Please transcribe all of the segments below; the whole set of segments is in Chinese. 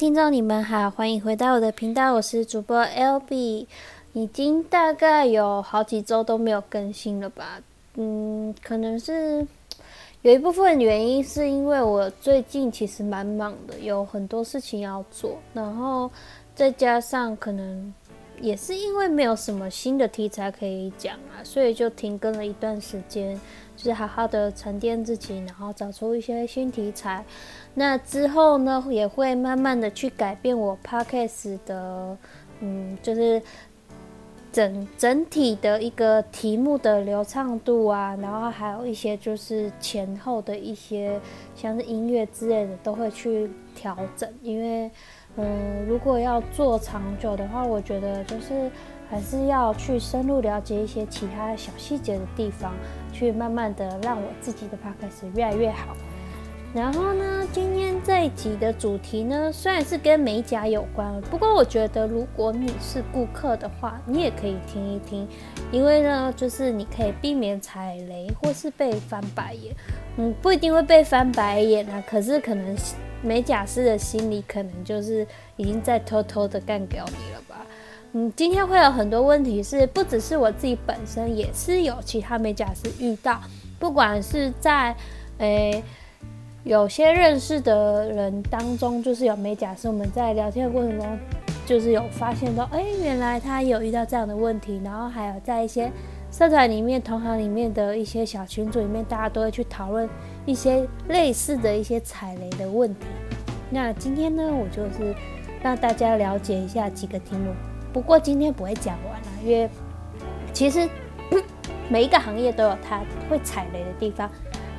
听众，你们好，欢迎回到我的频道，我是主播 L B。已经大概有好几周都没有更新了吧？嗯，可能是有一部分原因是因为我最近其实蛮忙的，有很多事情要做，然后再加上可能也是因为没有什么新的题材可以讲啊，所以就停更了一段时间。就是好好的沉淀自己，然后找出一些新题材。那之后呢，也会慢慢的去改变我 podcast 的，嗯，就是整整体的一个题目的流畅度啊，然后还有一些就是前后的一些像是音乐之类的，都会去调整。因为，嗯，如果要做长久的话，我觉得就是。还是要去深入了解一些其他小细节的地方，去慢慢的让我自己的 p o d c s 越来越好。然后呢，今天这一集的主题呢，虽然是跟美甲有关，不过我觉得如果你是顾客的话，你也可以听一听，因为呢，就是你可以避免踩雷或是被翻白眼。嗯，不一定会被翻白眼啊，可是可能美甲师的心里可能就是已经在偷偷的干掉你了吧。嗯，今天会有很多问题，是不只是我自己本身，也是有其他美甲师遇到。不管是在诶有些认识的人当中，就是有美甲师，我们在聊天的过程中，就是有发现到，哎，原来他有遇到这样的问题。然后还有在一些社团里面、同行里面的一些小群组里面，大家都会去讨论一些类似的一些踩雷的问题。那今天呢，我就是让大家了解一下几个题目。不过今天不会讲完了，因为其实 每一个行业都有它会踩雷的地方，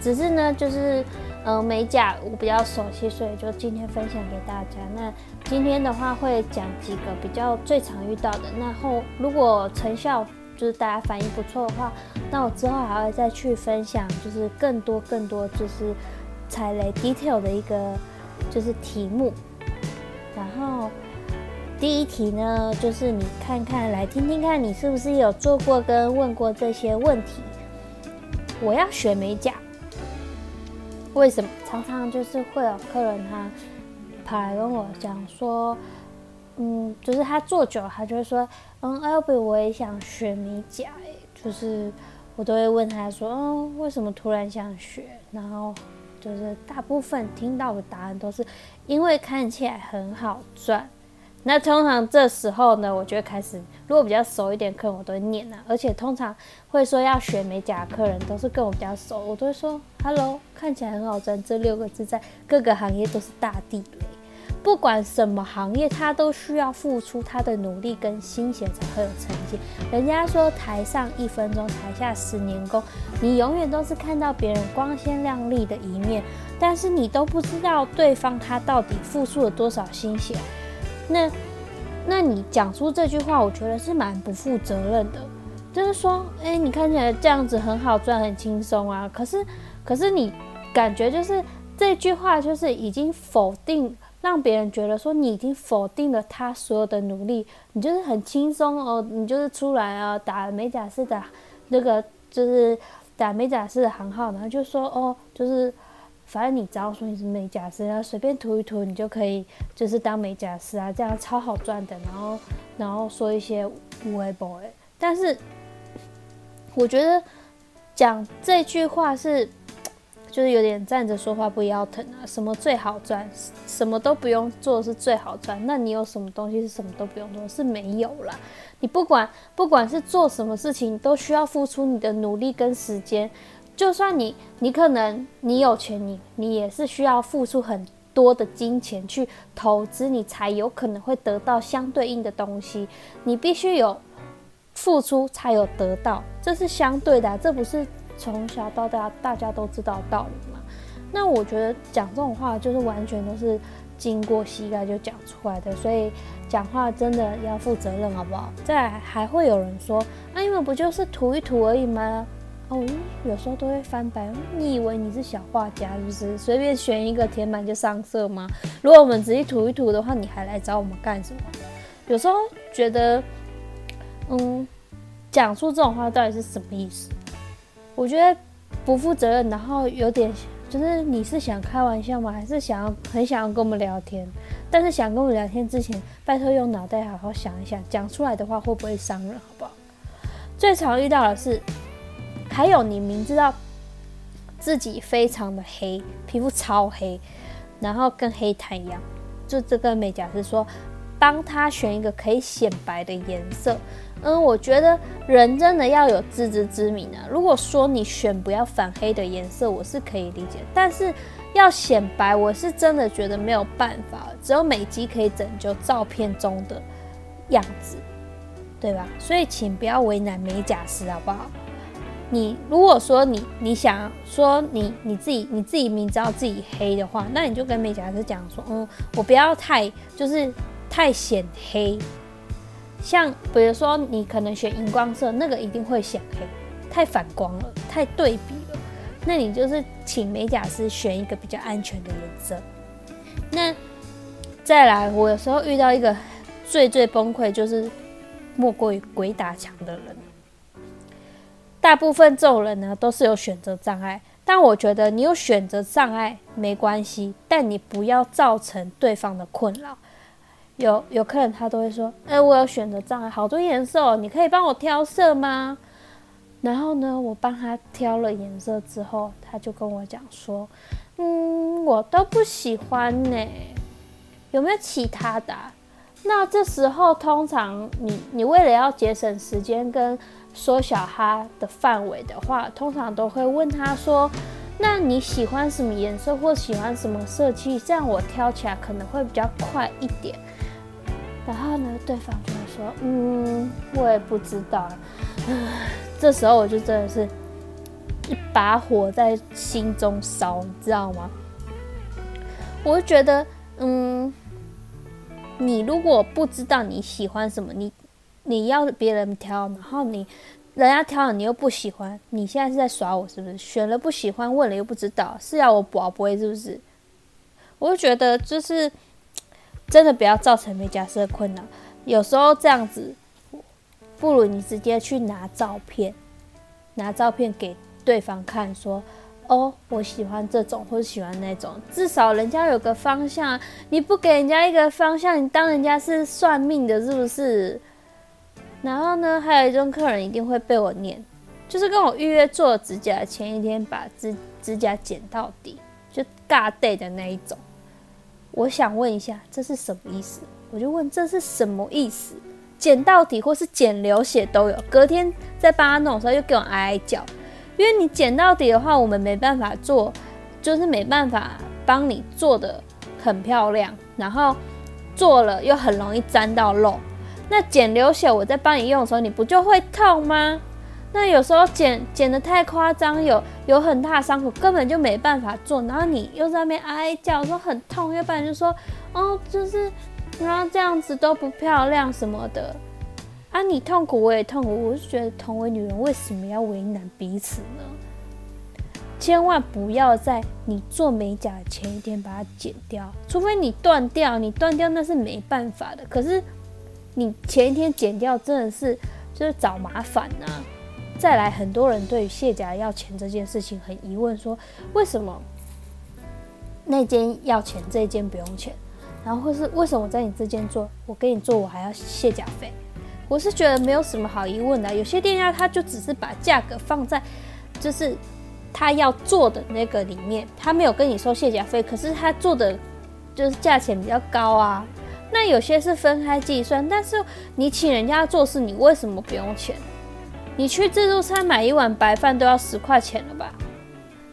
只是呢，就是呃美甲我比较熟悉，所以就今天分享给大家。那今天的话会讲几个比较最常遇到的，那后如果成效就是大家反应不错的话，那我之后还会再去分享，就是更多更多就是踩雷 detail 的一个就是题目，然后。第一题呢，就是你看看，来听听看，你是不是有做过跟问过这些问题？我要学美甲，为什么？常常就是会有客人他跑来跟我讲说，嗯，就是他做久，他就会说，嗯，L B，我也想学美甲，哎，就是我都会问他说，嗯，为什么突然想学？然后就是大部分听到的答案都是因为看起来很好赚。那通常这时候呢，我就会开始，如果比较熟一点客人，我都会念啊。而且通常会说要学美甲的客人，都是跟我比较熟，我都会说 “hello”，看起来很好赚。这六个字在各个行业都是大地雷，不管什么行业，他都需要付出他的努力跟心血才会有成绩。人家说台上一分钟，台下十年功，你永远都是看到别人光鲜亮丽的一面，但是你都不知道对方他到底付出了多少心血。那，那你讲出这句话，我觉得是蛮不负责任的。就是说，哎，你看起来这样子很好赚，很轻松啊。可是，可是你感觉就是这句话，就是已经否定，让别人觉得说你已经否定了他所有的努力。你就是很轻松哦，你就是出来啊，打美甲师的那个，就是打美甲师的行号，然后就说哦，就是。反正你只要说你是美甲师，然后随便涂一涂，你就可以就是当美甲师啊，这样超好赚的。然后，然后说一些无为 boy，但是我觉得讲这句话是就是有点站着说话不腰疼啊。什么最好赚，什么都不用做是最好赚。那你有什么东西是什么都不用做？是没有啦。你不管不管是做什么事情，都需要付出你的努力跟时间。就算你，你可能你有钱，你你也是需要付出很多的金钱去投资，你才有可能会得到相对应的东西。你必须有付出才有得到，这是相对的，这不是从小到大大家都知道道理嘛？那我觉得讲这种话就是完全都是经过膝盖就讲出来的，所以讲话真的要负责任，好不好？再还会有人说，那你们不就是涂一涂而已吗？哦，有时候都会翻白。你以为你是小画家，就是随便选一个填满就上色吗？如果我们仔细涂一涂的话，你还来找我们干什么？有时候觉得，嗯，讲出这种话到底是什么意思？我觉得不负责任，然后有点就是你是想开玩笑吗？还是想要很想要跟我们聊天？但是想跟我们聊天之前，拜托用脑袋好好想一想，讲出来的话会不会伤人，好不好？最常遇到的是，还有你明知道自己非常的黑，皮肤超黑，然后跟黑炭一样，就这个美甲师说，帮他选一个可以显白的颜色。嗯，我觉得人真的要有自知之明啊。如果说你选不要反黑的颜色，我是可以理解，但是要显白，我是真的觉得没有办法，只有美肌可以拯救照片中的样子。对吧？所以请不要为难美甲师，好不好？你如果说你你想说你你自己你自己明知道自己黑的话，那你就跟美甲师讲说，嗯，我不要太就是太显黑。像比如说你可能选荧光色，那个一定会显黑，太反光了，太对比了。那你就是请美甲师选一个比较安全的颜色。那再来，我有时候遇到一个最最崩溃就是。莫过于鬼打墙的人，大部分这种人呢都是有选择障碍。但我觉得你有选择障碍没关系，但你不要造成对方的困扰。有有客人他都会说：“哎，我有选择障碍，好多颜色，哦，你可以帮我挑色吗？”然后呢，我帮他挑了颜色之后，他就跟我讲说：“嗯，我都不喜欢呢，有没有其他的？”那这时候，通常你你为了要节省时间跟缩小它的范围的话，通常都会问他说：“那你喜欢什么颜色，或喜欢什么色系？这样我挑起来可能会比较快一点。”然后呢，对方就会说：“嗯，我也不知道。”这时候我就真的是一把火在心中烧，你知道吗？我就觉得，嗯。你如果不知道你喜欢什么，你你要别人挑，然后你人家挑了你又不喜欢，你现在是在耍我是不是？选了不喜欢，问了又不知道，是要我补不会是不是？我就觉得就是真的不要造成美甲师的困扰，有时候这样子，不如你直接去拿照片，拿照片给对方看，说。哦，我喜欢这种，或者喜欢那种，至少人家有个方向。你不给人家一个方向，你当人家是算命的，是不是？然后呢，还有一种客人一定会被我念，就是跟我预约做指甲前一天把指指甲剪到底，就尬 day 的那一种。我想问一下，这是什么意思？我就问这是什么意思？剪到底或是剪流血都有，隔天再帮他弄的时候又给我挨挨叫。因为你剪到底的话，我们没办法做，就是没办法帮你做的很漂亮，然后做了又很容易沾到肉。那剪流血，我在帮你用的时候，你不就会痛吗？那有时候剪剪的太夸张，有有很大伤口，根本就没办法做。然后你又在那边哀叫说很痛，要不然就说哦，就是然后这样子都不漂亮什么的。啊，你痛苦我也痛苦，我就觉得同为女人，为什么要为难彼此呢？千万不要在你做美甲的前一天把它剪掉，除非你断掉，你断掉那是没办法的。可是你前一天剪掉，真的是就是找麻烦呐。再来，很多人对于卸甲要钱这件事情很疑问，说为什么那间要钱，这间不用钱？然后或是为什么我在你这间做，我给你做，我还要卸甲费？我是觉得没有什么好疑问的，有些店家他就只是把价格放在，就是他要做的那个里面，他没有跟你收卸甲费，可是他做的就是价钱比较高啊。那有些是分开计算，但是你请人家做事，你为什么不用钱？你去自助餐买一碗白饭都要十块钱了吧？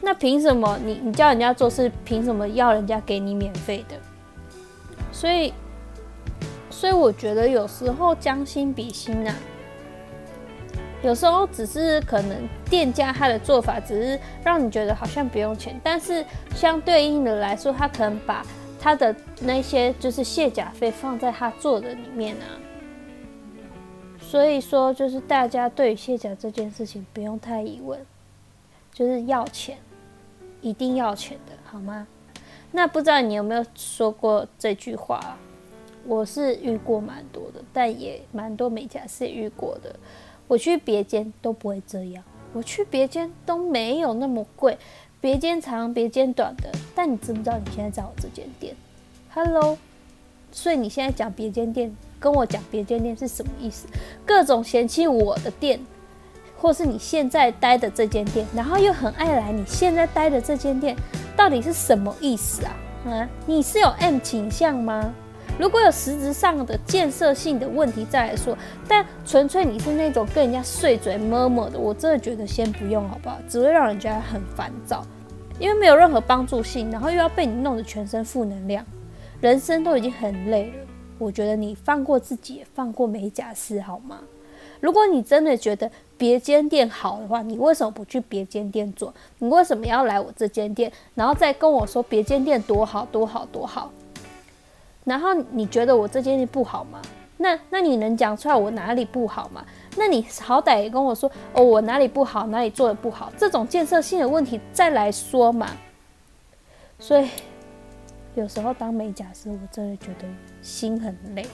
那凭什么你你叫人家做事，凭什么要人家给你免费的？所以。所以我觉得有时候将心比心呐，有时候只是可能店家他的做法只是让你觉得好像不用钱，但是相对应的来说，他可能把他的那些就是卸甲费放在他做的里面啊。所以说，就是大家对卸甲这件事情不用太疑问，就是要钱，一定要钱的好吗？那不知道你有没有说过这句话？我是遇过蛮多的，但也蛮多美甲师遇过的。我去别间都不会这样，我去别间都没有那么贵，别间长别间短的。但你知不知道你现在在我这间店？Hello，所以你现在讲别间店，跟我讲别间店是什么意思？各种嫌弃我的店，或是你现在待的这间店，然后又很爱来你现在待的这间店，到底是什么意思啊？啊，你是有 M 倾向吗？如果有实质上的建设性的问题再来说，但纯粹你是那种跟人家碎嘴摸摸的，我真的觉得先不用好不好？只会让人家很烦躁，因为没有任何帮助性，然后又要被你弄得全身负能量，人生都已经很累了。我觉得你放过自己，也放过美甲师好吗？如果你真的觉得别间店好的话，你为什么不去别间店做？你为什么要来我这间店，然后再跟我说别间店多好多好多好？然后你觉得我这间店不好吗？那那你能讲出来我哪里不好吗？那你好歹也跟我说哦，我哪里不好，哪里做的不好，这种建设性的问题再来说嘛。所以有时候当美甲师，我真的觉得心很累。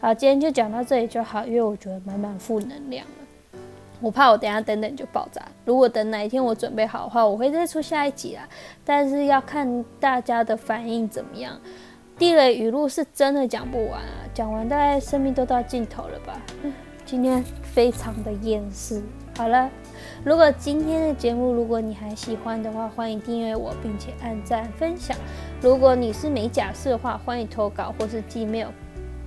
好，今天就讲到这里就好，因为我觉得满满负能量了。我怕我等下等等就爆炸。如果等哪一天我准备好的话，我会再出下一集啦。但是要看大家的反应怎么样。地雷语录是真的讲不完啊，讲完大概生命都到尽头了吧。今天非常的厌世。好了，如果今天的节目如果你还喜欢的话，欢迎订阅我，并且按赞分享。如果你是美甲师的话，欢迎投稿或是寄 mail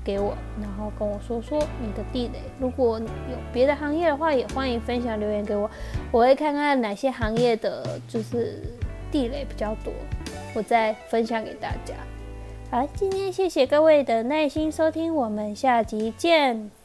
给我，然后跟我说说你的地雷。如果有别的行业的话，也欢迎分享留言给我，我会看看哪些行业的就是地雷比较多，我再分享给大家。好，今天谢谢各位的耐心收听，我们下集见。